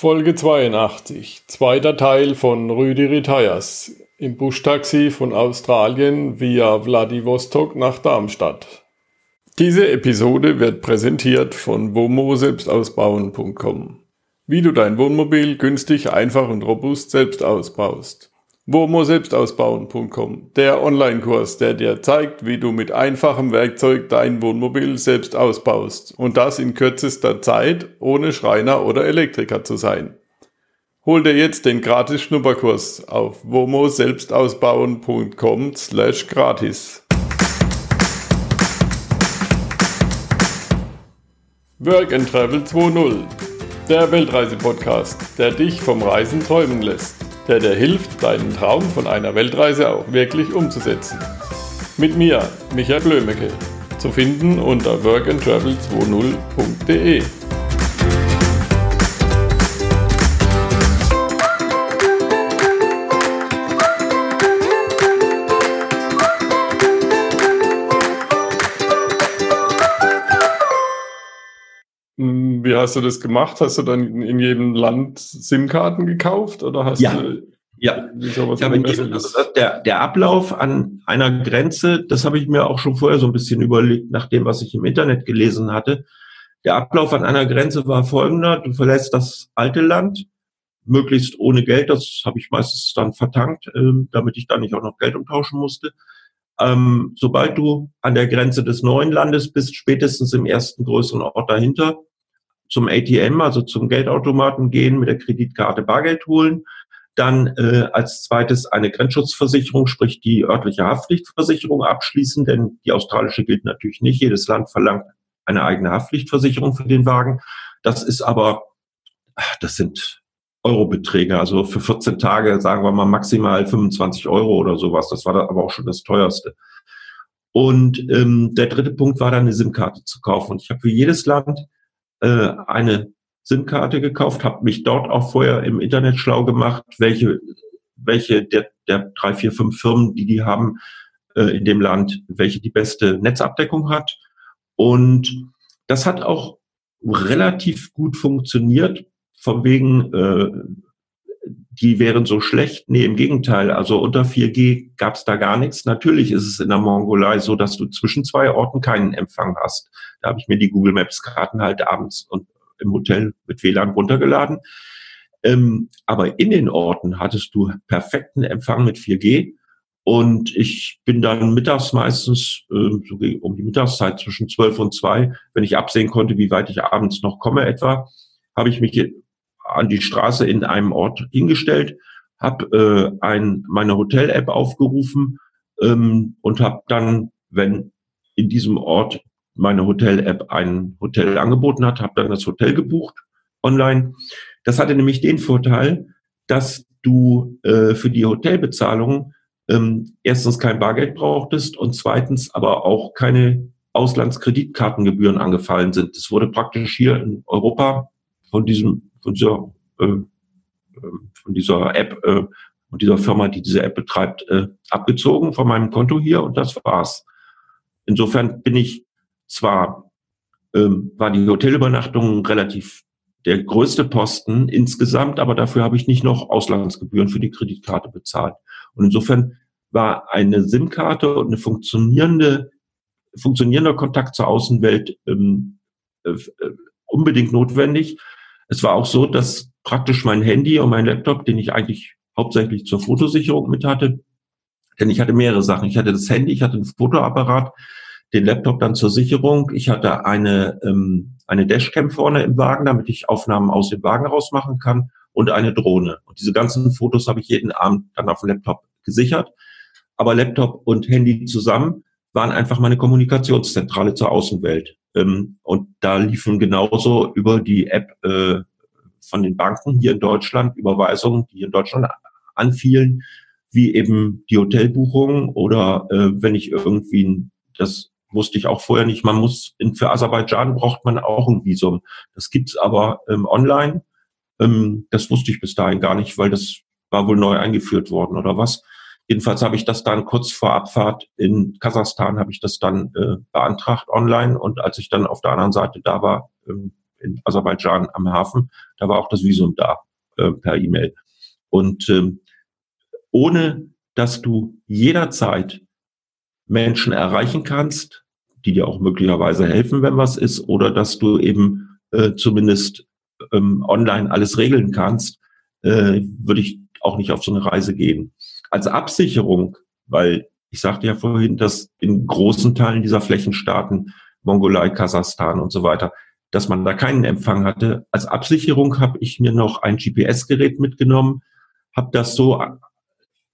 Folge 82, zweiter Teil von Rüdi Retires im Buschtaxi von Australien via Vladivostok nach Darmstadt. Diese Episode wird präsentiert von womo-selbstausbauen.com. Wie du dein Wohnmobil günstig, einfach und robust selbst ausbaust. WOMO-Selbstausbauen.com, der Online-Kurs, der dir zeigt, wie du mit einfachem Werkzeug dein Wohnmobil selbst ausbaust und das in kürzester Zeit, ohne Schreiner oder Elektriker zu sein. Hol dir jetzt den gratis Schnupperkurs auf womo-selbstausbauen.com slash gratis. Work and Travel 2.0, der Weltreise-Podcast, der dich vom Reisen träumen lässt der dir hilft, deinen Traum von einer Weltreise auch wirklich umzusetzen. Mit mir, Michael Blömecke, zu finden unter workandtravel20.de. Wie hast du das gemacht? Hast du dann in jedem Land SIM-Karten gekauft oder hast ja. du ja, ich habe jedem, also der, der Ablauf an einer Grenze, das habe ich mir auch schon vorher so ein bisschen überlegt, nach dem, was ich im Internet gelesen hatte. Der Ablauf an einer Grenze war folgender. Du verlässt das alte Land, möglichst ohne Geld. Das habe ich meistens dann vertankt, ähm, damit ich da nicht auch noch Geld umtauschen musste. Ähm, sobald du an der Grenze des neuen Landes bist, spätestens im ersten größeren Ort dahinter, zum ATM, also zum Geldautomaten gehen, mit der Kreditkarte Bargeld holen, dann äh, als zweites eine Grenzschutzversicherung, sprich die örtliche Haftpflichtversicherung abschließen, denn die australische gilt natürlich nicht. Jedes Land verlangt eine eigene Haftpflichtversicherung für den Wagen. Das ist aber, das sind Eurobeträge, also für 14 Tage sagen wir mal maximal 25 Euro oder sowas. Das war aber auch schon das teuerste. Und ähm, der dritte Punkt war dann eine SIM-Karte zu kaufen. Und ich habe für jedes Land äh, eine SIM-Karte gekauft, habe mich dort auch vorher im Internet schlau gemacht, welche, welche der, der drei, vier, fünf Firmen, die die haben äh, in dem Land, welche die beste Netzabdeckung hat. Und das hat auch relativ gut funktioniert, von wegen, äh, die wären so schlecht. Nee, im Gegenteil. Also unter 4G gab es da gar nichts. Natürlich ist es in der Mongolei so, dass du zwischen zwei Orten keinen Empfang hast. Da habe ich mir die Google Maps Karten halt abends und im Hotel mit WLAN runtergeladen. Ähm, aber in den Orten hattest du perfekten Empfang mit 4G. Und ich bin dann mittags meistens, äh, so um die Mittagszeit zwischen 12 und 2, wenn ich absehen konnte, wie weit ich abends noch komme etwa, habe ich mich an die Straße in einem Ort hingestellt, habe äh, ein, meine Hotel-App aufgerufen ähm, und habe dann, wenn in diesem Ort meine Hotel-App ein Hotel angeboten hat, habe dann das Hotel gebucht online. Das hatte nämlich den Vorteil, dass du äh, für die Hotelbezahlung ähm, erstens kein Bargeld brauchtest und zweitens aber auch keine Auslandskreditkartengebühren angefallen sind. Das wurde praktisch hier in Europa von diesem von dieser äh, äh von dieser App äh, und dieser Firma, die diese App betreibt, äh, abgezogen von meinem Konto hier und das war's. Insofern bin ich zwar ähm, war die Hotelübernachtung relativ der größte Posten insgesamt, aber dafür habe ich nicht noch Auslandsgebühren für die Kreditkarte bezahlt. Und insofern war eine SIM-Karte und eine funktionierende, funktionierender Kontakt zur Außenwelt ähm, äh, äh, unbedingt notwendig. Es war auch so, dass praktisch mein Handy und mein Laptop, den ich eigentlich hauptsächlich zur Fotosicherung mit hatte, denn ich hatte mehrere Sachen. Ich hatte das Handy, ich hatte einen Fotoapparat, den Laptop dann zur Sicherung. Ich hatte eine, ähm, eine Dashcam vorne im Wagen, damit ich Aufnahmen aus dem Wagen rausmachen kann und eine Drohne. Und diese ganzen Fotos habe ich jeden Abend dann auf dem Laptop gesichert. Aber Laptop und Handy zusammen waren einfach meine Kommunikationszentrale zur Außenwelt. Ähm, und da liefen genauso über die App äh, von den Banken hier in Deutschland Überweisungen, die in Deutschland anfielen, wie eben die Hotelbuchung oder äh, wenn ich irgendwie das wusste ich auch vorher nicht. Man muss in, für Aserbaidschan braucht man auch ein Visum. Das gibt's aber ähm, online. Ähm, das wusste ich bis dahin gar nicht, weil das war wohl neu eingeführt worden oder was. Jedenfalls habe ich das dann kurz vor Abfahrt in Kasachstan habe ich das dann äh, beantragt online und als ich dann auf der anderen Seite da war, ähm, in Aserbaidschan am Hafen. Da war auch das Visum da äh, per E-Mail. Und ähm, ohne dass du jederzeit Menschen erreichen kannst, die dir auch möglicherweise helfen, wenn was ist, oder dass du eben äh, zumindest ähm, online alles regeln kannst, äh, würde ich auch nicht auf so eine Reise gehen. Als Absicherung, weil ich sagte ja vorhin, dass in großen Teilen dieser Flächenstaaten, Mongolei, Kasachstan und so weiter, dass man da keinen Empfang hatte. Als Absicherung habe ich mir noch ein GPS-Gerät mitgenommen, habe das so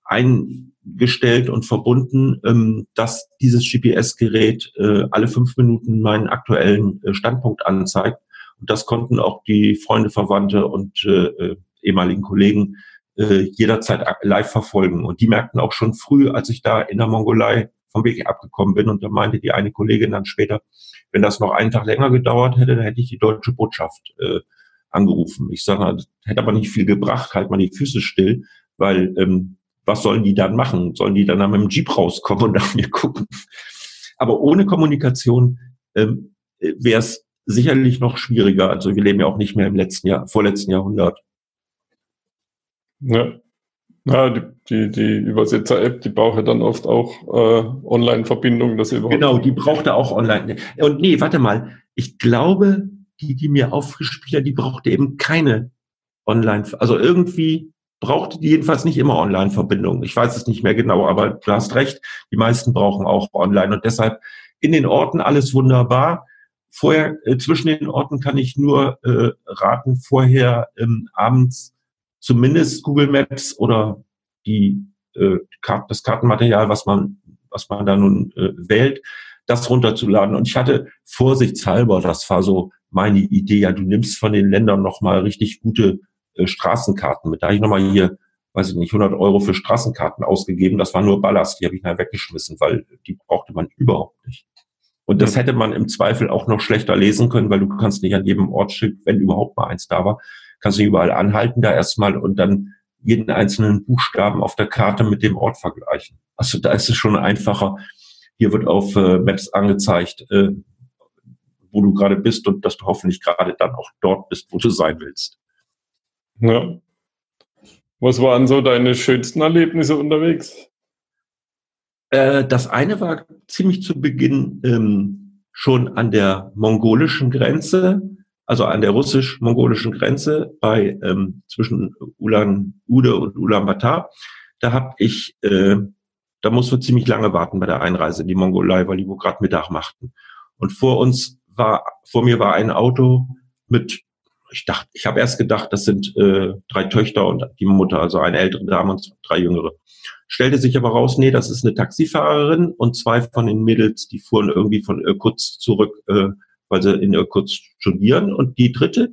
eingestellt und verbunden, ähm, dass dieses GPS-Gerät äh, alle fünf Minuten meinen aktuellen äh, Standpunkt anzeigt. Und das konnten auch die Freunde, Verwandte und äh, ehemaligen Kollegen jederzeit live verfolgen. Und die merkten auch schon früh, als ich da in der Mongolei vom Weg abgekommen bin. Und da meinte die eine Kollegin dann später, wenn das noch einen Tag länger gedauert hätte, dann hätte ich die deutsche Botschaft äh, angerufen. Ich sage, hätte aber nicht viel gebracht, halt mal die Füße still, weil ähm, was sollen die dann machen? Sollen die dann mit dem Jeep rauskommen und nach mir gucken? Aber ohne Kommunikation ähm, wäre es sicherlich noch schwieriger. Also wir leben ja auch nicht mehr im letzten Jahr, vorletzten Jahrhundert. Ja, ja die, die, die Übersetzer-App, die braucht ja dann oft auch äh, Online-Verbindung, dass sie überhaupt. Genau, die brauchte auch online. Und nee, warte mal, ich glaube, die, die mir aufgespielt hat, die brauchte eben keine Online. Also irgendwie brauchte die jedenfalls nicht immer Online-Verbindung. Ich weiß es nicht mehr genau, aber du hast recht, die meisten brauchen auch Online und deshalb in den Orten alles wunderbar. Vorher, äh, zwischen den Orten kann ich nur äh, raten, vorher ähm, abends zumindest Google Maps oder die, äh, das Kartenmaterial, was man, was man da nun äh, wählt, das runterzuladen. Und ich hatte vorsichtshalber, das war so meine Idee, ja, du nimmst von den Ländern nochmal richtig gute äh, Straßenkarten mit. Da habe ich nochmal hier, weiß ich nicht, 100 Euro für Straßenkarten ausgegeben. Das war nur Ballast, die habe ich mal weggeschmissen, weil die brauchte man überhaupt nicht. Und das hätte man im Zweifel auch noch schlechter lesen können, weil du kannst nicht an jedem Ortsschild, wenn überhaupt mal eins da war, kannst du überall anhalten da erstmal und dann jeden einzelnen Buchstaben auf der Karte mit dem Ort vergleichen. Also da ist es schon einfacher. Hier wird auf äh, Maps angezeigt, äh, wo du gerade bist und dass du hoffentlich gerade dann auch dort bist, wo du sein willst. Ja. Was waren so deine schönsten Erlebnisse unterwegs? Äh, das eine war ziemlich zu Beginn ähm, schon an der mongolischen Grenze, also an der russisch-mongolischen Grenze bei ähm, zwischen Ulan Ude und Ulaanbaatar. Da habe ich, äh, da mussten wir ziemlich lange warten bei der Einreise in die Mongolei, weil die wo gerade Mittag machten. Und vor uns war, vor mir war ein Auto mit ich dachte, ich habe erst gedacht, das sind äh, drei Töchter und die Mutter, also eine ältere Dame und drei jüngere. Stellte sich aber raus, nee, das ist eine Taxifahrerin und zwei von den Mädels, die fuhren irgendwie von Irkutsk zurück, äh, weil sie in Irkutsk studieren. Und die dritte,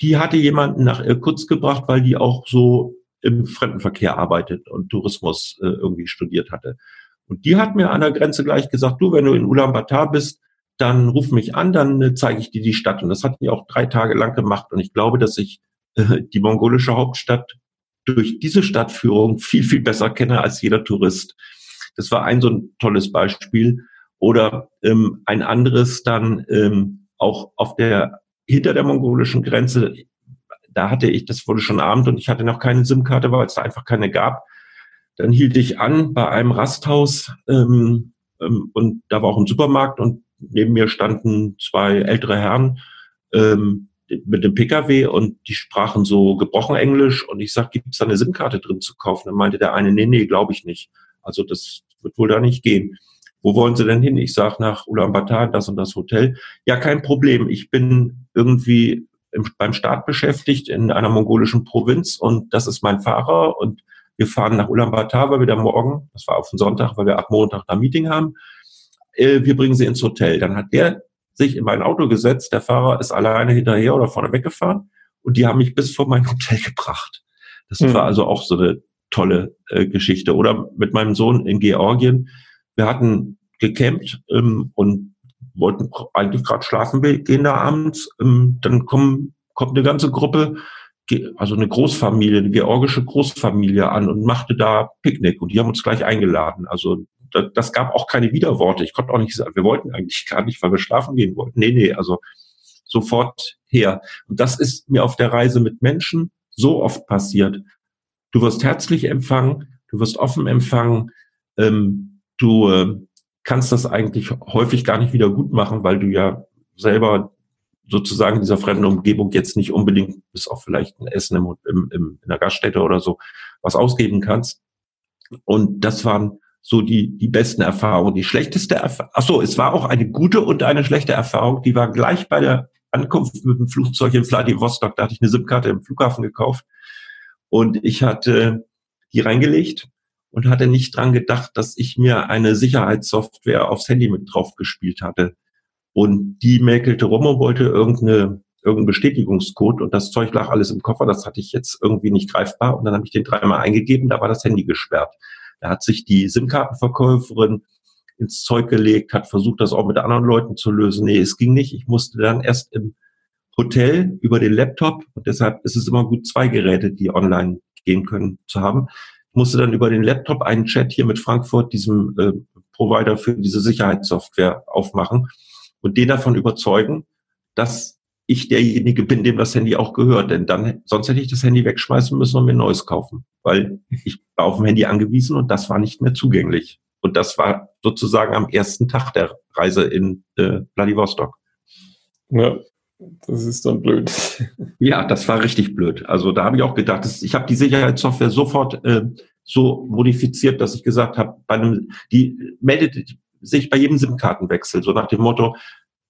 die hatte jemanden nach Irkutsk gebracht, weil die auch so im Fremdenverkehr arbeitet und Tourismus äh, irgendwie studiert hatte. Und die hat mir an der Grenze gleich gesagt, du, wenn du in Ulaanbaatar bist, dann ruf mich an, dann äh, zeige ich dir die Stadt. Und das hat die auch drei Tage lang gemacht. Und ich glaube, dass ich äh, die mongolische Hauptstadt durch diese Stadtführung viel, viel besser kenne als jeder Tourist. Das war ein so ein tolles Beispiel. Oder ähm, ein anderes dann ähm, auch auf der hinter der mongolischen Grenze. Da hatte ich, das wurde schon Abend und ich hatte noch keine SIM-Karte, weil es da einfach keine gab. Dann hielt ich an bei einem Rasthaus ähm, ähm, und da war auch ein Supermarkt und neben mir standen zwei ältere Herren ähm, mit dem Pkw und die sprachen so gebrochen Englisch und ich sag, gibt es da eine SIM-Karte drin zu kaufen? Dann meinte der eine, nee, nee, glaube ich nicht. Also das wird wohl da nicht gehen. Wo wollen Sie denn hin? Ich sag nach Ulaanbaatar, das und das Hotel. Ja, kein Problem. Ich bin irgendwie im, beim Staat beschäftigt in einer mongolischen Provinz und das ist mein Fahrer und wir fahren nach Ulaanbaatar, weil wir da morgen, das war auf den Sonntag, weil wir ab Montag da Meeting haben äh, wir bringen sie ins Hotel. Dann hat der sich in mein Auto gesetzt, der Fahrer ist alleine hinterher oder vorne weggefahren und die haben mich bis vor mein Hotel gebracht. Das mhm. war also auch so eine tolle äh, Geschichte. Oder mit meinem Sohn in Georgien. Wir hatten gecampt ähm, und wollten eigentlich gerade schlafen gehen da abends. Ähm, dann kommen, kommt eine ganze Gruppe, also eine Großfamilie, eine georgische Großfamilie an und machte da Picknick und die haben uns gleich eingeladen. Also das gab auch keine Widerworte. Ich konnte auch nicht sagen, wir wollten eigentlich gar nicht, weil wir schlafen gehen wollten. Nee, nee, also sofort her. Und das ist mir auf der Reise mit Menschen so oft passiert. Du wirst herzlich empfangen, du wirst offen empfangen, ähm, du äh, kannst das eigentlich häufig gar nicht wieder gut machen, weil du ja selber sozusagen in dieser fremden Umgebung jetzt nicht unbedingt, bis auf vielleicht ein Essen im, im, im, in der Gaststätte oder so, was ausgeben kannst. Und das waren so die, die besten Erfahrungen. Die schlechteste Erfahrung, ach so, es war auch eine gute und eine schlechte Erfahrung. Die war gleich bei der Ankunft mit dem Flugzeug in Vladivostok. Da hatte ich eine SIM-Karte im Flughafen gekauft und ich hatte die reingelegt und hatte nicht dran gedacht, dass ich mir eine Sicherheitssoftware aufs Handy mit drauf gespielt hatte. Und die mäkelte rum und wollte irgendeine, irgendeinen Bestätigungscode und das Zeug lag alles im Koffer. Das hatte ich jetzt irgendwie nicht greifbar und dann habe ich den dreimal eingegeben, da war das Handy gesperrt. Da hat sich die SIM-Kartenverkäuferin ins Zeug gelegt, hat versucht, das auch mit anderen Leuten zu lösen. Nee, es ging nicht. Ich musste dann erst im Hotel über den Laptop und deshalb ist es immer gut, zwei Geräte, die online gehen können, zu haben. Musste dann über den Laptop einen Chat hier mit Frankfurt, diesem äh, Provider für diese Sicherheitssoftware, aufmachen und den davon überzeugen, dass ich derjenige bin, dem das Handy auch gehört. Denn dann, sonst hätte ich das Handy wegschmeißen müssen und mir ein neues kaufen. Weil ich war auf dem Handy angewiesen und das war nicht mehr zugänglich. Und das war sozusagen am ersten Tag der Reise in äh, Vladivostok. Ja, das ist dann blöd. Ja, das war richtig blöd. Also da habe ich auch gedacht, dass, ich habe die Sicherheitssoftware sofort äh, so modifiziert, dass ich gesagt habe, bei einem, die meldet sich bei jedem SIM-Kartenwechsel, so nach dem Motto,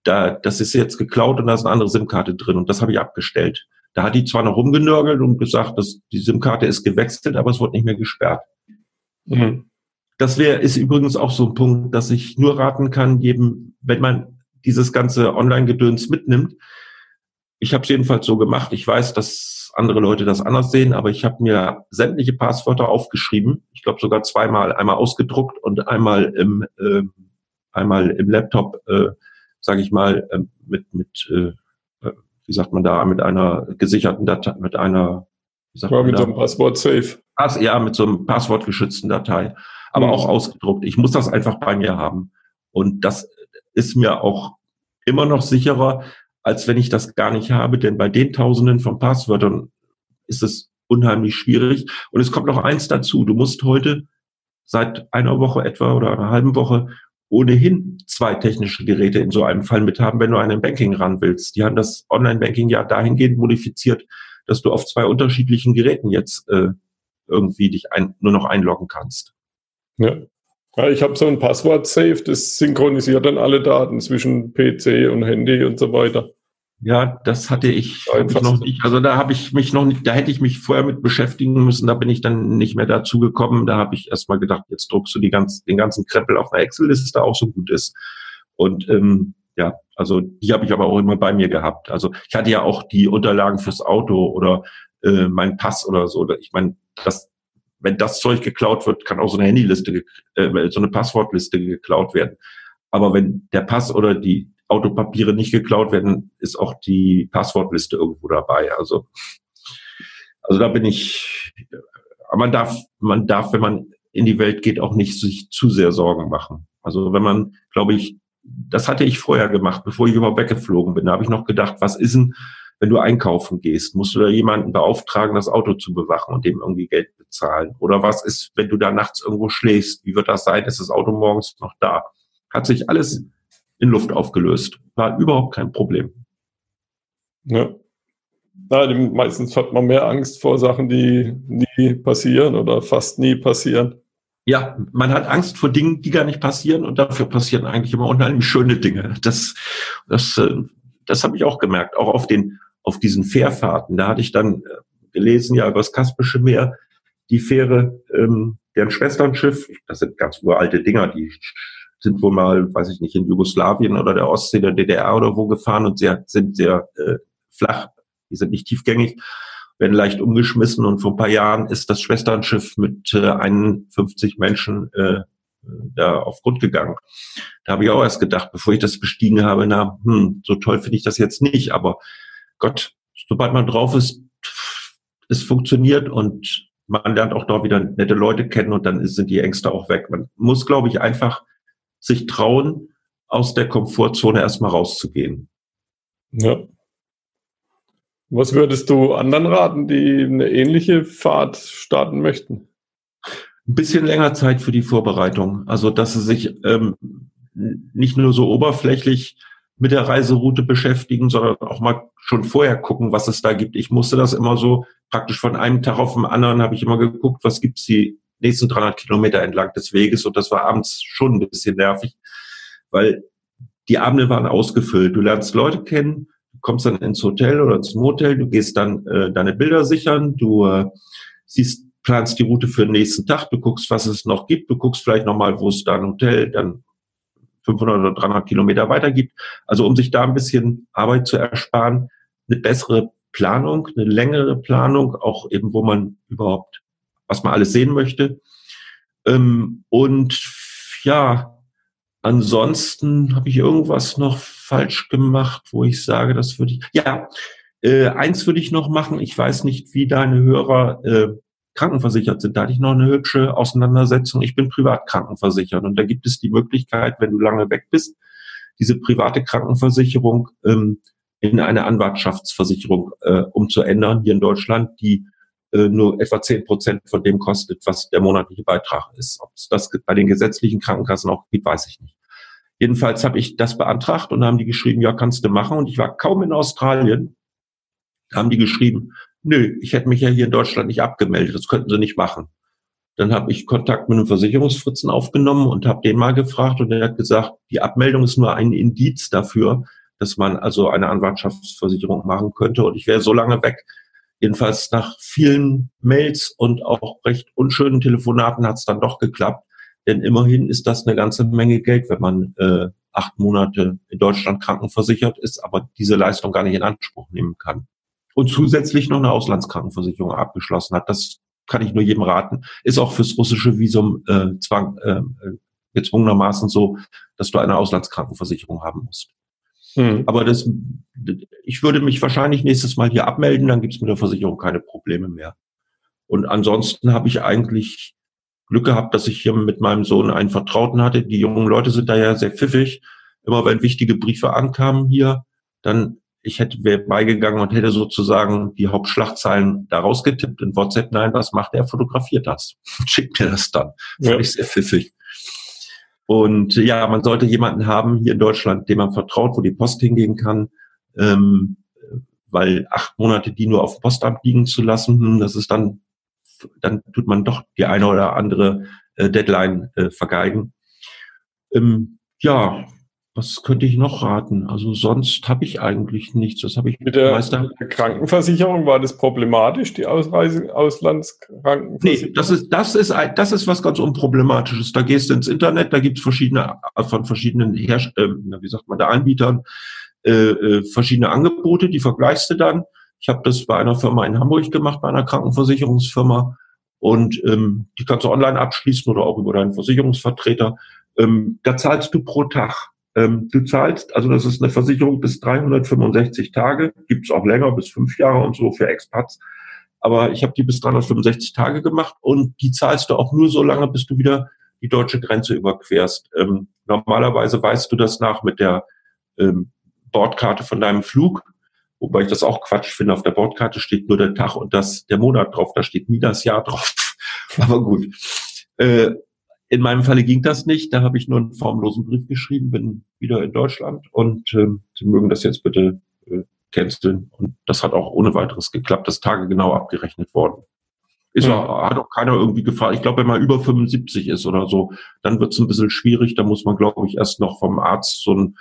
da, das ist jetzt geklaut und da ist eine andere SIM-Karte drin und das habe ich abgestellt. Da hat die zwar noch rumgenörgelt und gesagt, dass die SIM-Karte ist gewechselt, aber es wurde nicht mehr gesperrt. Mhm. Das wäre, ist übrigens auch so ein Punkt, dass ich nur raten kann, jedem, wenn man dieses ganze Online-Gedöns mitnimmt. Ich habe es jedenfalls so gemacht. Ich weiß, dass andere Leute das anders sehen, aber ich habe mir sämtliche Passwörter aufgeschrieben. Ich glaube sogar zweimal, einmal ausgedruckt und einmal im äh, einmal im Laptop äh, sage ich mal, ähm, mit, mit äh, äh, wie sagt man da, mit einer gesicherten Datei, mit einer, wie sagt ja, man mit da? so einem Passwort-Safe. Pass, ja, mit so einem passwortgeschützten Datei, aber mhm. auch ausgedruckt. Ich muss das einfach bei mir haben. Und das ist mir auch immer noch sicherer, als wenn ich das gar nicht habe, denn bei den Tausenden von Passwörtern ist es unheimlich schwierig. Und es kommt noch eins dazu. Du musst heute seit einer Woche etwa oder einer halben Woche ohnehin zwei technische Geräte in so einem Fall mit haben, wenn du an ein Banking ran willst. Die haben das Online-Banking ja dahingehend modifiziert, dass du auf zwei unterschiedlichen Geräten jetzt äh, irgendwie dich ein, nur noch einloggen kannst. Ja. ja ich habe so ein Passwort-Safe, das synchronisiert dann alle Daten zwischen PC und Handy und so weiter. Ja, das hatte ich, ich noch nicht. Also da habe ich mich noch nicht, da hätte ich mich vorher mit beschäftigen müssen. Da bin ich dann nicht mehr dazu gekommen. Da habe ich erstmal gedacht, jetzt druckst du die ganz, den ganzen Krempel auf einer Excel-Liste, auch so gut ist. Und ähm, ja, also die habe ich aber auch immer bei mir gehabt. Also ich hatte ja auch die Unterlagen fürs Auto oder äh, mein Pass oder so. Ich meine, das, wenn das Zeug geklaut wird, kann auch so eine Handyliste, äh, so eine Passwortliste geklaut werden. Aber wenn der Pass oder die Autopapiere nicht geklaut werden, ist auch die Passwortliste irgendwo dabei. Also, also da bin ich, man darf, man darf, wenn man in die Welt geht, auch nicht sich zu sehr Sorgen machen. Also wenn man, glaube ich, das hatte ich vorher gemacht, bevor ich überhaupt weggeflogen bin. Da habe ich noch gedacht, was ist denn, wenn du einkaufen gehst? Musst du da jemanden beauftragen, das Auto zu bewachen und dem irgendwie Geld bezahlen? Oder was ist, wenn du da nachts irgendwo schläfst? Wie wird das sein? Ist das Auto morgens noch da? Hat sich alles in Luft aufgelöst. War überhaupt kein Problem. Ja. ja meistens hat man mehr Angst vor Sachen, die nie passieren oder fast nie passieren. Ja, man hat Angst vor Dingen, die gar nicht passieren und dafür passieren eigentlich immer unheimlich schöne Dinge. Das, das, äh, das habe ich auch gemerkt, auch auf den, auf diesen Fährfahrten. Da hatte ich dann äh, gelesen, ja, über das Kaspische Meer, die Fähre, ähm, deren Schwesternschiff, das sind ganz uralte Dinger, die sind wohl mal, weiß ich nicht, in Jugoslawien oder der Ostsee, der DDR oder wo gefahren und sie sind sehr äh, flach, die sind nicht tiefgängig, werden leicht umgeschmissen und vor ein paar Jahren ist das Schwesternschiff mit äh, 51 Menschen äh, da auf Grund gegangen. Da habe ich auch erst gedacht, bevor ich das bestiegen habe, na, hm, so toll finde ich das jetzt nicht, aber Gott, sobald man drauf ist, es funktioniert und man lernt auch dort wieder nette Leute kennen und dann sind die Ängste auch weg. Man muss, glaube ich, einfach sich trauen, aus der Komfortzone erstmal rauszugehen. Ja. Was würdest du anderen raten, die eine ähnliche Fahrt starten möchten? Ein bisschen länger Zeit für die Vorbereitung. Also, dass sie sich ähm, nicht nur so oberflächlich mit der Reiseroute beschäftigen, sondern auch mal schon vorher gucken, was es da gibt. Ich musste das immer so praktisch von einem Tag auf den anderen habe ich immer geguckt, was gibt's die nächsten 300 Kilometer entlang des Weges und das war abends schon ein bisschen nervig, weil die Abende waren ausgefüllt. Du lernst Leute kennen, du kommst dann ins Hotel oder ins Motel, du gehst dann äh, deine Bilder sichern, du äh, siehst, planst die Route für den nächsten Tag, du guckst, was es noch gibt, du guckst vielleicht nochmal, wo es da ein Hotel dann 500 oder 300 Kilometer weiter gibt. Also um sich da ein bisschen Arbeit zu ersparen, eine bessere Planung, eine längere Planung, auch eben, wo man überhaupt, was man alles sehen möchte. Ähm, und ja, ansonsten habe ich irgendwas noch falsch gemacht, wo ich sage, das würde ich, ja, äh, eins würde ich noch machen. Ich weiß nicht, wie deine Hörer äh, krankenversichert sind. Da hatte ich noch eine hübsche Auseinandersetzung. Ich bin privat krankenversichert und da gibt es die Möglichkeit, wenn du lange weg bist, diese private Krankenversicherung ähm, in eine Anwartschaftsversicherung äh, umzuändern hier in Deutschland, die nur etwa zehn Prozent von dem kostet, was der monatliche Beitrag ist. Ob es das bei den gesetzlichen Krankenkassen auch gibt, weiß ich nicht. Jedenfalls habe ich das beantragt und haben die geschrieben, ja, kannst du machen. Und ich war kaum in Australien, haben die geschrieben, nö, ich hätte mich ja hier in Deutschland nicht abgemeldet, das könnten sie nicht machen. Dann habe ich Kontakt mit einem Versicherungsfritzen aufgenommen und habe den mal gefragt und er hat gesagt, die Abmeldung ist nur ein Indiz dafür, dass man also eine Anwartschaftsversicherung machen könnte. Und ich wäre so lange weg. Jedenfalls nach vielen Mails und auch recht unschönen Telefonaten hat es dann doch geklappt. Denn immerhin ist das eine ganze Menge Geld, wenn man äh, acht Monate in Deutschland krankenversichert ist, aber diese Leistung gar nicht in Anspruch nehmen kann. Und zusätzlich noch eine Auslandskrankenversicherung abgeschlossen hat. Das kann ich nur jedem raten. Ist auch fürs russische Visum äh, zwang, äh, gezwungenermaßen so, dass du eine Auslandskrankenversicherung haben musst. Mhm. Aber das, ich würde mich wahrscheinlich nächstes Mal hier abmelden, dann gibt es mit der Versicherung keine Probleme mehr. Und ansonsten habe ich eigentlich Glück gehabt, dass ich hier mit meinem Sohn einen Vertrauten hatte. Die jungen Leute sind da ja sehr pfiffig. Immer wenn wichtige Briefe ankamen hier, dann ich hätte wäre beigegangen und hätte sozusagen die Hauptschlagzeilen da rausgetippt in WhatsApp. Nein, was macht er? Fotografiert das. Schickt mir das dann. Ja. Fand ich sehr pfiffig. Und ja, man sollte jemanden haben hier in Deutschland, dem man vertraut, wo die Post hingehen kann, ähm, weil acht Monate die nur auf Postamt liegen zu lassen, das ist dann, dann tut man doch die eine oder andere äh, Deadline äh, vergeigen. Ähm, ja, was könnte ich noch raten? Also sonst habe ich eigentlich nichts. Das habe ich mit der, Meister Krankenversicherung war das problematisch, die Ausreise Auslandskrankenversicherung? Nee, das ist das ist das ist was ganz unproblematisches. Da gehst du ins Internet, da gibt es verschiedene von verschiedenen Herst äh, wie sagt man, der Anbietern äh, äh, verschiedene Angebote, die vergleichst du dann. Ich habe das bei einer Firma in Hamburg gemacht, bei einer Krankenversicherungsfirma und ähm, die kannst du online abschließen oder auch über deinen Versicherungsvertreter. Ähm, da zahlst du pro Tag ähm, du zahlst, also das ist eine Versicherung bis 365 Tage, gibt's auch länger, bis fünf Jahre und so für Expats. Aber ich habe die bis 365 Tage gemacht und die zahlst du auch nur so lange, bis du wieder die deutsche Grenze überquerst. Ähm, normalerweise weißt du das nach mit der ähm, Bordkarte von deinem Flug, wobei ich das auch Quatsch finde. Auf der Bordkarte steht nur der Tag und das der Monat drauf, da steht nie das Jahr drauf. Aber gut. Äh, in meinem Falle ging das nicht. Da habe ich nur einen formlosen Brief geschrieben, bin wieder in Deutschland und ähm, Sie mögen das jetzt bitte äh, canceln. Und das hat auch ohne weiteres geklappt. Das Tage genau abgerechnet worden. Ist ja. auch, hat auch keiner irgendwie gefragt. Ich glaube, wenn man über 75 ist oder so, dann wird es ein bisschen schwierig. Da muss man, glaube ich, erst noch vom Arzt so ein,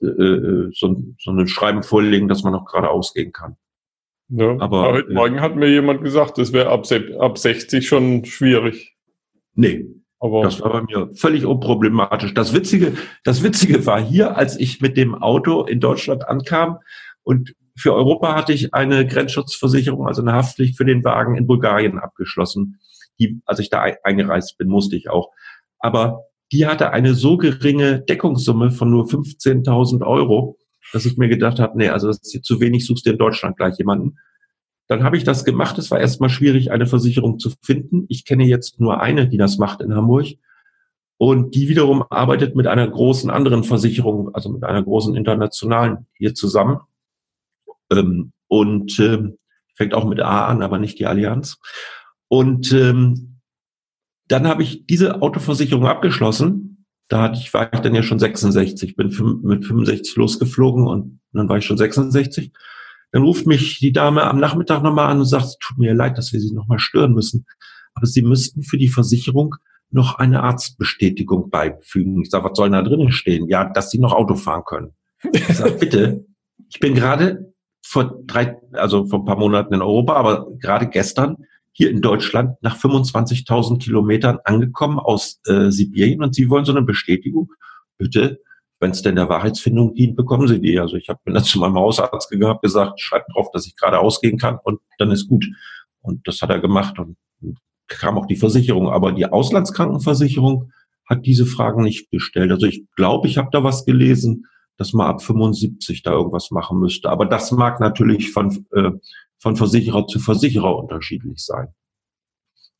äh, so, ein, so ein Schreiben vorlegen, dass man noch gerade ausgehen kann. Ja, aber, aber heute äh, Morgen hat mir jemand gesagt, das wäre ab, ab 60 schon schwierig. Nee, aber das war bei mir völlig unproblematisch. Das Witzige, das Witzige war hier, als ich mit dem Auto in Deutschland ankam und für Europa hatte ich eine Grenzschutzversicherung, also eine Haftpflicht für den Wagen in Bulgarien abgeschlossen. Die, als ich da eingereist bin, musste ich auch. Aber die hatte eine so geringe Deckungssumme von nur 15.000 Euro, dass ich mir gedacht habe, nee, also das ist hier zu wenig, suchst du in Deutschland gleich jemanden. Dann habe ich das gemacht. Es war erstmal schwierig, eine Versicherung zu finden. Ich kenne jetzt nur eine, die das macht in Hamburg. Und die wiederum arbeitet mit einer großen anderen Versicherung, also mit einer großen internationalen hier zusammen. Ähm, und äh, fängt auch mit A an, aber nicht die Allianz. Und ähm, dann habe ich diese Autoversicherung abgeschlossen. Da hatte ich, war ich dann ja schon 66, bin mit 65 losgeflogen und dann war ich schon 66. Dann ruft mich die Dame am Nachmittag nochmal an und sagt, tut mir leid, dass wir Sie nochmal stören müssen. Aber Sie müssten für die Versicherung noch eine Arztbestätigung beifügen. Ich sage, was soll da drinnen stehen? Ja, dass Sie noch Auto fahren können. Ich sage, bitte, ich bin gerade vor drei, also vor ein paar Monaten in Europa, aber gerade gestern hier in Deutschland nach 25.000 Kilometern angekommen aus äh, Sibirien und Sie wollen so eine Bestätigung? Bitte, wenn es denn der Wahrheitsfindung dient, bekommen Sie die. Also ich habe bin dann zu meinem Hausarzt gegangen, gesagt, schreibt drauf, dass ich gerade ausgehen kann und dann ist gut. Und das hat er gemacht und kam auch die Versicherung. Aber die Auslandskrankenversicherung hat diese Fragen nicht gestellt. Also ich glaube, ich habe da was gelesen, dass man ab 75 da irgendwas machen müsste. Aber das mag natürlich von, äh, von Versicherer zu Versicherer unterschiedlich sein.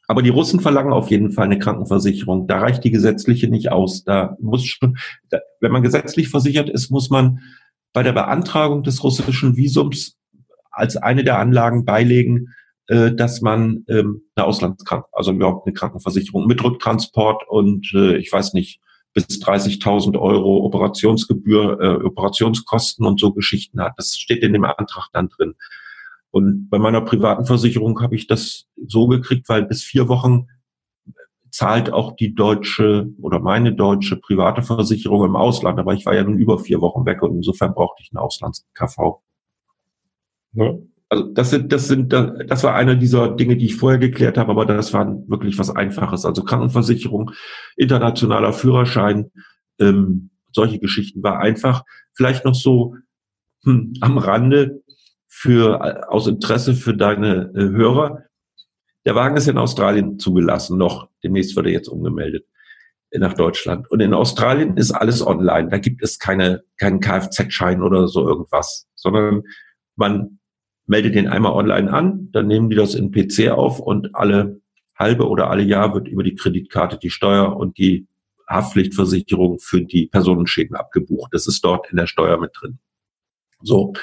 Aber die Russen verlangen auf jeden Fall eine Krankenversicherung. Da reicht die gesetzliche nicht aus. Da muss schon, da, wenn man gesetzlich versichert ist, muss man bei der Beantragung des russischen Visums als eine der Anlagen beilegen, äh, dass man ähm, eine Auslandskranken, also überhaupt eine Krankenversicherung mit Rücktransport und äh, ich weiß nicht, bis 30.000 Euro Operationsgebühr, äh, Operationskosten und so Geschichten hat. Das steht in dem Antrag dann drin. Und bei meiner privaten Versicherung habe ich das so gekriegt, weil bis vier Wochen zahlt auch die deutsche oder meine deutsche private Versicherung im Ausland. Aber ich war ja nun über vier Wochen weg und insofern brauchte ich eine Auslands-KV. Ja. Also das sind, das sind, das war einer dieser Dinge, die ich vorher geklärt habe, aber das war wirklich was Einfaches. Also Krankenversicherung, internationaler Führerschein, ähm, solche Geschichten war einfach. Vielleicht noch so hm, am Rande für aus Interesse für deine äh, Hörer. Der Wagen ist in Australien zugelassen, noch demnächst wird er jetzt umgemeldet nach Deutschland. Und in Australien ist alles online. Da gibt es keine, keinen Kfz-Schein oder so irgendwas, sondern man meldet den einmal online an, dann nehmen die das in PC auf und alle halbe oder alle Jahr wird über die Kreditkarte die Steuer und die Haftpflichtversicherung für die Personenschäden abgebucht. Das ist dort in der Steuer mit drin. So.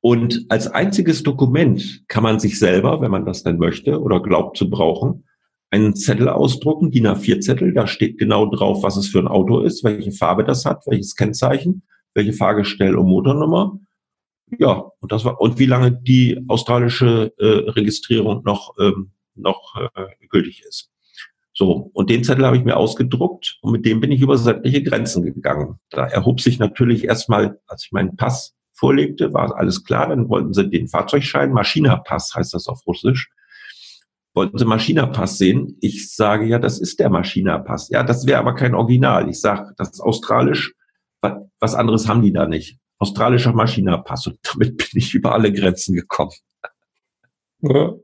Und als einziges Dokument kann man sich selber, wenn man das denn möchte oder glaubt zu brauchen, einen Zettel ausdrucken, DIN A4-Zettel, da steht genau drauf, was es für ein Auto ist, welche Farbe das hat, welches Kennzeichen, welche Fahrgestell und Motornummer ja, und das war und wie lange die australische äh, Registrierung noch ähm, noch äh, gültig ist. So, und den Zettel habe ich mir ausgedruckt und mit dem bin ich über sämtliche Grenzen gegangen. Da erhob sich natürlich erstmal, als ich meinen Pass vorlegte, war alles klar, dann wollten sie den Fahrzeugschein, Maschinapass heißt das auf Russisch, wollten sie Maschinapass sehen. Ich sage ja, das ist der Maschinapass. Ja, das wäre aber kein Original. Ich sage, das ist australisch, was anderes haben die da nicht australischer Maschinapass und damit bin ich über alle Grenzen gekommen. Ja.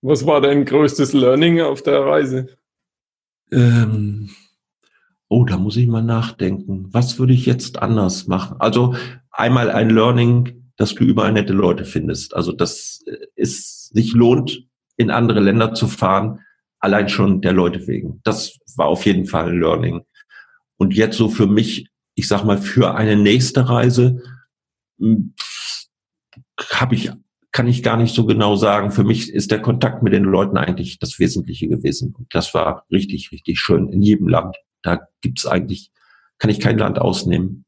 Was war dein größtes Learning auf der Reise? Ähm, oh, da muss ich mal nachdenken. Was würde ich jetzt anders machen? Also einmal ein Learning, dass du überall nette Leute findest. Also dass es sich lohnt, in andere Länder zu fahren, allein schon der Leute wegen. Das war auf jeden Fall ein Learning. Und jetzt so für mich ich sag mal, für eine nächste Reise hm, habe ich, kann ich gar nicht so genau sagen. Für mich ist der Kontakt mit den Leuten eigentlich das Wesentliche gewesen. Und das war richtig, richtig schön in jedem Land. Da gibt's eigentlich, kann ich kein Land ausnehmen.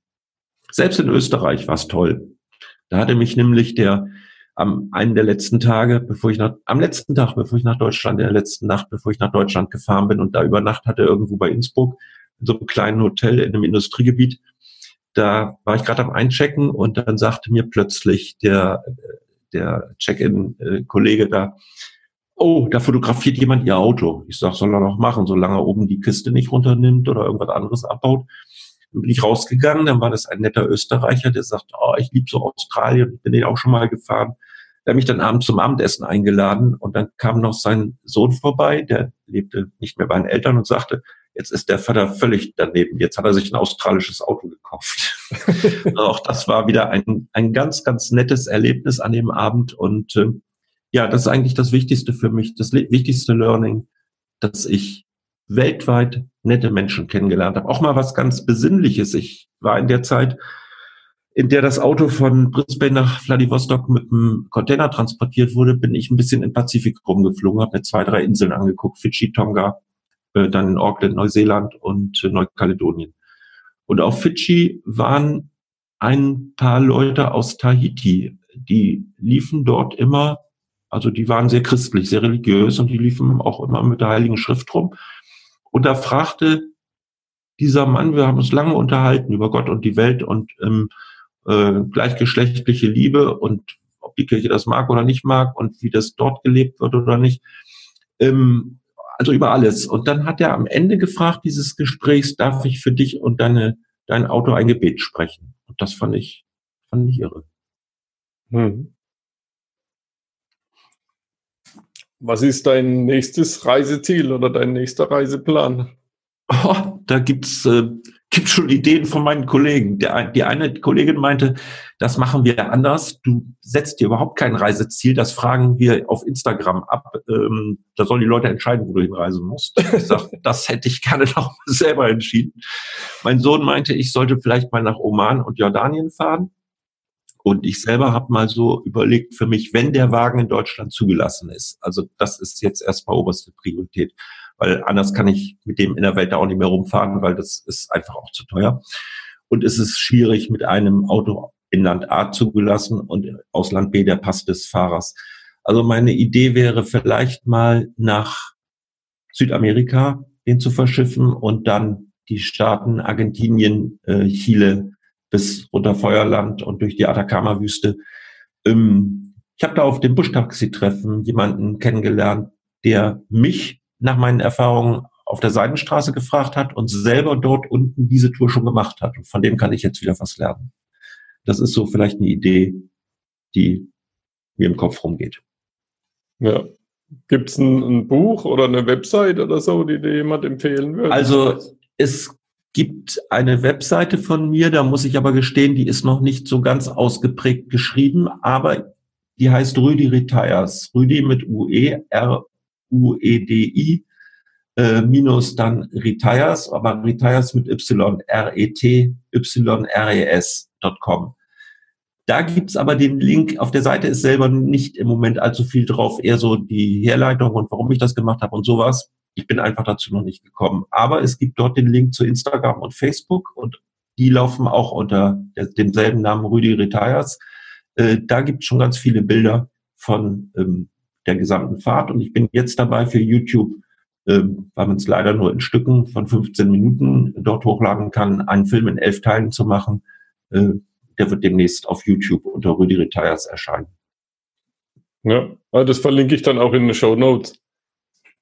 Selbst in Österreich war es toll. Da hatte mich nämlich der am einen der letzten Tage, bevor ich nach, am letzten Tag, bevor ich nach Deutschland, in der letzten Nacht, bevor ich nach Deutschland gefahren bin und da über Nacht hatte, irgendwo bei Innsbruck, in so einem kleinen Hotel in einem Industriegebiet. Da war ich gerade am Einchecken und dann sagte mir plötzlich der, der Check-in-Kollege da, oh, da fotografiert jemand ihr Auto. Ich sag, soll er noch machen, solange er oben die Kiste nicht runternimmt oder irgendwas anderes abbaut. Dann bin ich rausgegangen, dann war das ein netter Österreicher, der sagt, oh, ich liebe so Australien, bin den auch schon mal gefahren. Der hat mich dann abends zum Abendessen eingeladen und dann kam noch sein Sohn vorbei, der lebte nicht mehr bei den Eltern und sagte, Jetzt ist der Vater völlig daneben. Jetzt hat er sich ein australisches Auto gekauft. auch das war wieder ein, ein ganz, ganz nettes Erlebnis an dem Abend. Und äh, ja, das ist eigentlich das Wichtigste für mich, das wichtigste Learning, dass ich weltweit nette Menschen kennengelernt habe. Auch mal was ganz Besinnliches. Ich war in der Zeit, in der das Auto von Brisbane nach Vladivostok mit einem Container transportiert wurde, bin ich ein bisschen im Pazifik rumgeflogen, habe mir zwei, drei Inseln angeguckt, Fidschi, Tonga, äh, dann in Auckland, Neuseeland und äh, Neukaledonien. Und auf Fidschi waren ein paar Leute aus Tahiti, die liefen dort immer, also die waren sehr christlich, sehr religiös und die liefen auch immer mit der Heiligen Schrift rum. Und da fragte dieser Mann, wir haben uns lange unterhalten über Gott und die Welt und ähm, äh, gleichgeschlechtliche Liebe und ob die Kirche das mag oder nicht mag und wie das dort gelebt wird oder nicht. Ähm, also über alles. Und dann hat er am Ende gefragt dieses Gesprächs, darf ich für dich und deine, dein Auto ein Gebet sprechen? Und das fand ich, fand ich irre. Hm. Was ist dein nächstes Reiseziel oder dein nächster Reiseplan? Oh, da gibt's äh, gibt schon Ideen von meinen Kollegen. Der, die eine Kollegin meinte, das machen wir anders. Du setzt dir überhaupt kein Reiseziel. Das fragen wir auf Instagram ab. Ähm, da sollen die Leute entscheiden, wo du hinreisen musst. Ich sag, das hätte ich gerne noch selber entschieden. Mein Sohn meinte, ich sollte vielleicht mal nach Oman und Jordanien fahren. Und ich selber habe mal so überlegt für mich, wenn der Wagen in Deutschland zugelassen ist. Also das ist jetzt erstmal oberste Priorität weil anders kann ich mit dem in der Welt da auch nicht mehr rumfahren, weil das ist einfach auch zu teuer. Und es ist schwierig, mit einem Auto in Land A zugelassen und aus Land B der Pass des Fahrers. Also meine Idee wäre vielleicht mal nach Südamerika den zu verschiffen und dann die Staaten Argentinien, äh, Chile bis runter Feuerland und durch die Atacama-Wüste. Ähm, ich habe da auf dem Buschtaxi-Treffen jemanden kennengelernt, der mich nach meinen Erfahrungen auf der Seidenstraße gefragt hat und selber dort unten diese Tour schon gemacht hat. Und von dem kann ich jetzt wieder was lernen. Das ist so vielleicht eine Idee, die mir im Kopf rumgeht. Ja. Gibt es ein, ein, Buch oder eine Website oder so, die dir jemand empfehlen würde? Also es gibt eine Webseite von mir, da muss ich aber gestehen, die ist noch nicht so ganz ausgeprägt geschrieben, aber die heißt Rüdi Retires. Rüdi mit UE, R U-E-D-I, äh, minus dann retires, aber retires mit Y, R-E-T-Y-R-E-S.com. Da gibt's aber den Link, auf der Seite ist selber nicht im Moment allzu viel drauf, eher so die Herleitung und warum ich das gemacht habe und sowas. Ich bin einfach dazu noch nicht gekommen. Aber es gibt dort den Link zu Instagram und Facebook und die laufen auch unter demselben Namen Rüdi Retires. Äh, da gibt's schon ganz viele Bilder von ähm, der gesamten Fahrt. Und ich bin jetzt dabei für YouTube, äh, weil man es leider nur in Stücken von 15 Minuten dort hochladen kann, einen Film in elf Teilen zu machen. Äh, der wird demnächst auf YouTube unter Rüdi Retires erscheinen. Ja, ah, das verlinke ich dann auch in den Show Notes.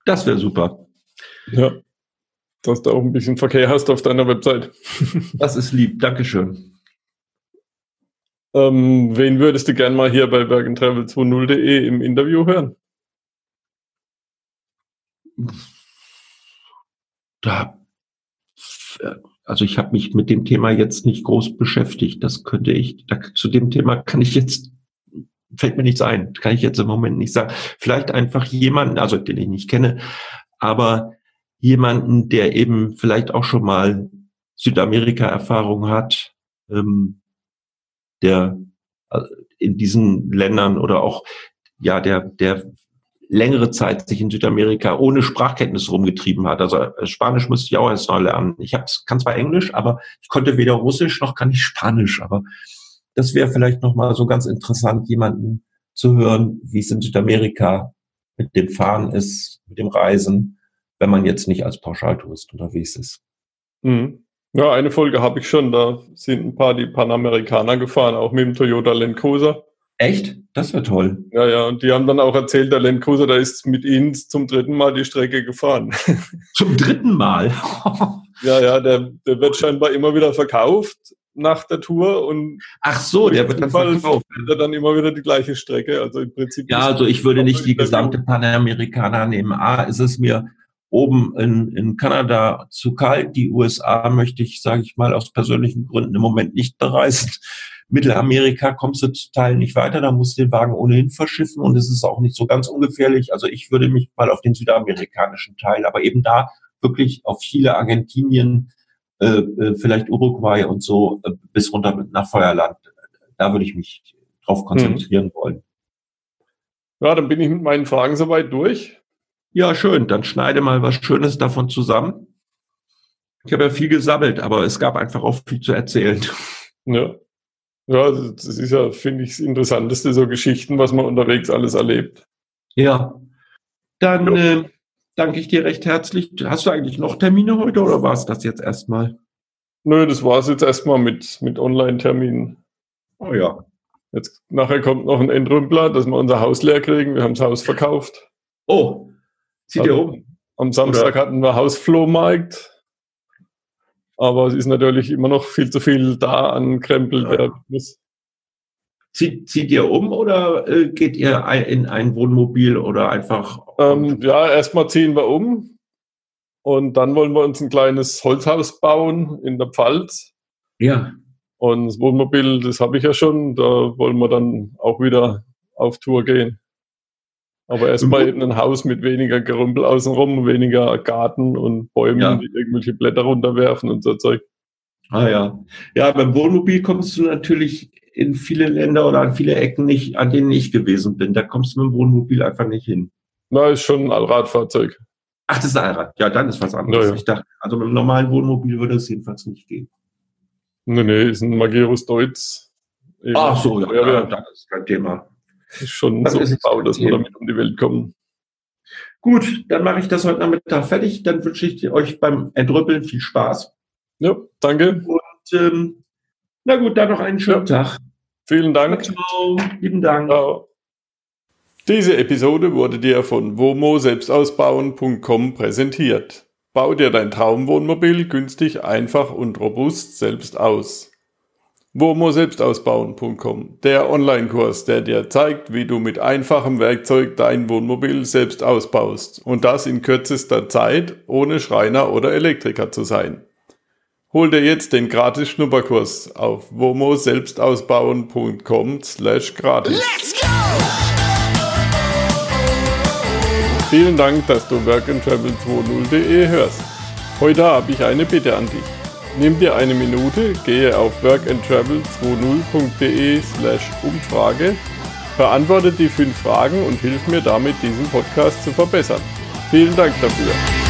Das wäre super. Ja, dass du auch ein bisschen Verkehr hast auf deiner Website. das ist lieb. Dankeschön. Ähm, wen würdest du gern mal hier bei bergentravel20.de im Interview hören? Da, also ich habe mich mit dem Thema jetzt nicht groß beschäftigt. Das könnte ich, da, zu dem Thema kann ich jetzt, fällt mir nichts ein, kann ich jetzt im Moment nicht sagen. Vielleicht einfach jemanden, also den ich nicht kenne, aber jemanden, der eben vielleicht auch schon mal Südamerika-Erfahrung hat, ähm, der äh, in diesen Ländern oder auch ja der der längere Zeit sich in Südamerika ohne Sprachkenntnis rumgetrieben hat. Also äh, Spanisch müsste ich auch erst noch lernen. Ich hab's, kann zwar Englisch, aber ich konnte weder Russisch noch kann ich Spanisch. Aber das wäre vielleicht noch mal so ganz interessant, jemanden zu hören, wie es in Südamerika mit dem Fahren ist, mit dem Reisen, wenn man jetzt nicht als Pauschaltourist unterwegs ist. Mhm. Ja, eine Folge habe ich schon. Da sind ein paar die Panamerikaner gefahren, auch mit dem Toyota Land Cruiser. Echt? Das wäre toll. Ja, ja, und die haben dann auch erzählt, der Land Cruiser, der ist mit ihnen zum dritten Mal die Strecke gefahren. Zum dritten Mal? ja, ja, der, der wird scheinbar immer wieder verkauft nach der Tour und ach so, der wird dann verkauft. Er dann immer wieder die gleiche Strecke. Also im Prinzip. Ja, also ich würde nicht die gesamte Panamerikaner nehmen. A, ist es mir oben in, in Kanada zu kalt. Die USA möchte ich, sage ich mal, aus persönlichen Gründen im Moment nicht bereisen. Mittelamerika kommst du zu Teilen nicht weiter, da musst du den Wagen ohnehin verschiffen und es ist auch nicht so ganz ungefährlich. Also ich würde mich mal auf den südamerikanischen Teil, aber eben da, wirklich auf Chile, Argentinien, äh, äh, vielleicht Uruguay und so äh, bis runter nach Feuerland. Da würde ich mich drauf konzentrieren mhm. wollen. Ja, dann bin ich mit meinen Fragen soweit durch. Ja, schön. Dann schneide mal was Schönes davon zusammen. Ich habe ja viel gesammelt, aber es gab einfach auch viel zu erzählen. Ja. Ja, das ist ja, finde ich, das Interessanteste, so Geschichten, was man unterwegs alles erlebt. Ja. Dann ja. Äh, danke ich dir recht herzlich. Hast du eigentlich noch Termine heute oder war es das jetzt erstmal? Nö, das war es jetzt erstmal mit, mit Online-Terminen. Oh ja. Jetzt nachher kommt noch ein Entrümpler, dass wir unser Haus leer kriegen. Wir haben das Haus verkauft. Oh, zieht also, ihr um? Am Samstag Oder? hatten wir Hausflohmarkt. Aber es ist natürlich immer noch viel zu viel da an Krempel, ja. der muss. Zieht, zieht ihr um oder äh, geht ihr in ein Wohnmobil oder einfach? Ähm, ja, erstmal ziehen wir um. Und dann wollen wir uns ein kleines Holzhaus bauen in der Pfalz. Ja. Und das Wohnmobil, das habe ich ja schon. Da wollen wir dann auch wieder auf Tour gehen. Aber erstmal eben ein Haus mit weniger Gerümpel außenrum, weniger Garten und Bäumen, ja. die irgendwelche Blätter runterwerfen und so Zeug. Ah ja. Ja, beim Wohnmobil kommst du natürlich in viele Länder oder an viele Ecken nicht, an denen ich gewesen bin. Da kommst du mit dem Wohnmobil einfach nicht hin. Na, ist schon ein Allradfahrzeug. Ach, das ist ein Allrad. Ja, dann ist was anderes. Ja, Ich dachte, also mit einem normalen Wohnmobil würde es jedenfalls nicht gehen. Nee, nee, ist ein Magirus Deutz. Ach so, ja, ja, ja, das ist kein Thema. Ist schon dann so gebaut, dass wir damit um die Welt kommen. Gut, dann mache ich das heute Nachmittag fertig. Dann wünsche ich euch beim Entrüppeln viel Spaß. Ja, danke. Und ähm, na gut, dann noch einen schönen ja. Tag. Vielen Dank. Ciao. Lieben Dank. Ciao. Diese Episode wurde dir von womo-selbstausbauen.com präsentiert. Bau dir dein Traumwohnmobil günstig, einfach und robust selbst aus womo-selbstausbauen.com, der Online-Kurs, der dir zeigt, wie du mit einfachem Werkzeug dein Wohnmobil selbst ausbaust und das in kürzester Zeit, ohne Schreiner oder Elektriker zu sein. Hol dir jetzt den gratis Schnupperkurs auf womo-selbstausbauen.com slash gratis. Vielen Dank, dass du workandtravel20.de hörst. Heute habe ich eine Bitte an dich. Nimm dir eine Minute, gehe auf workandtravel20.de slash Umfrage, beantworte die fünf Fragen und hilf mir damit, diesen Podcast zu verbessern. Vielen Dank dafür.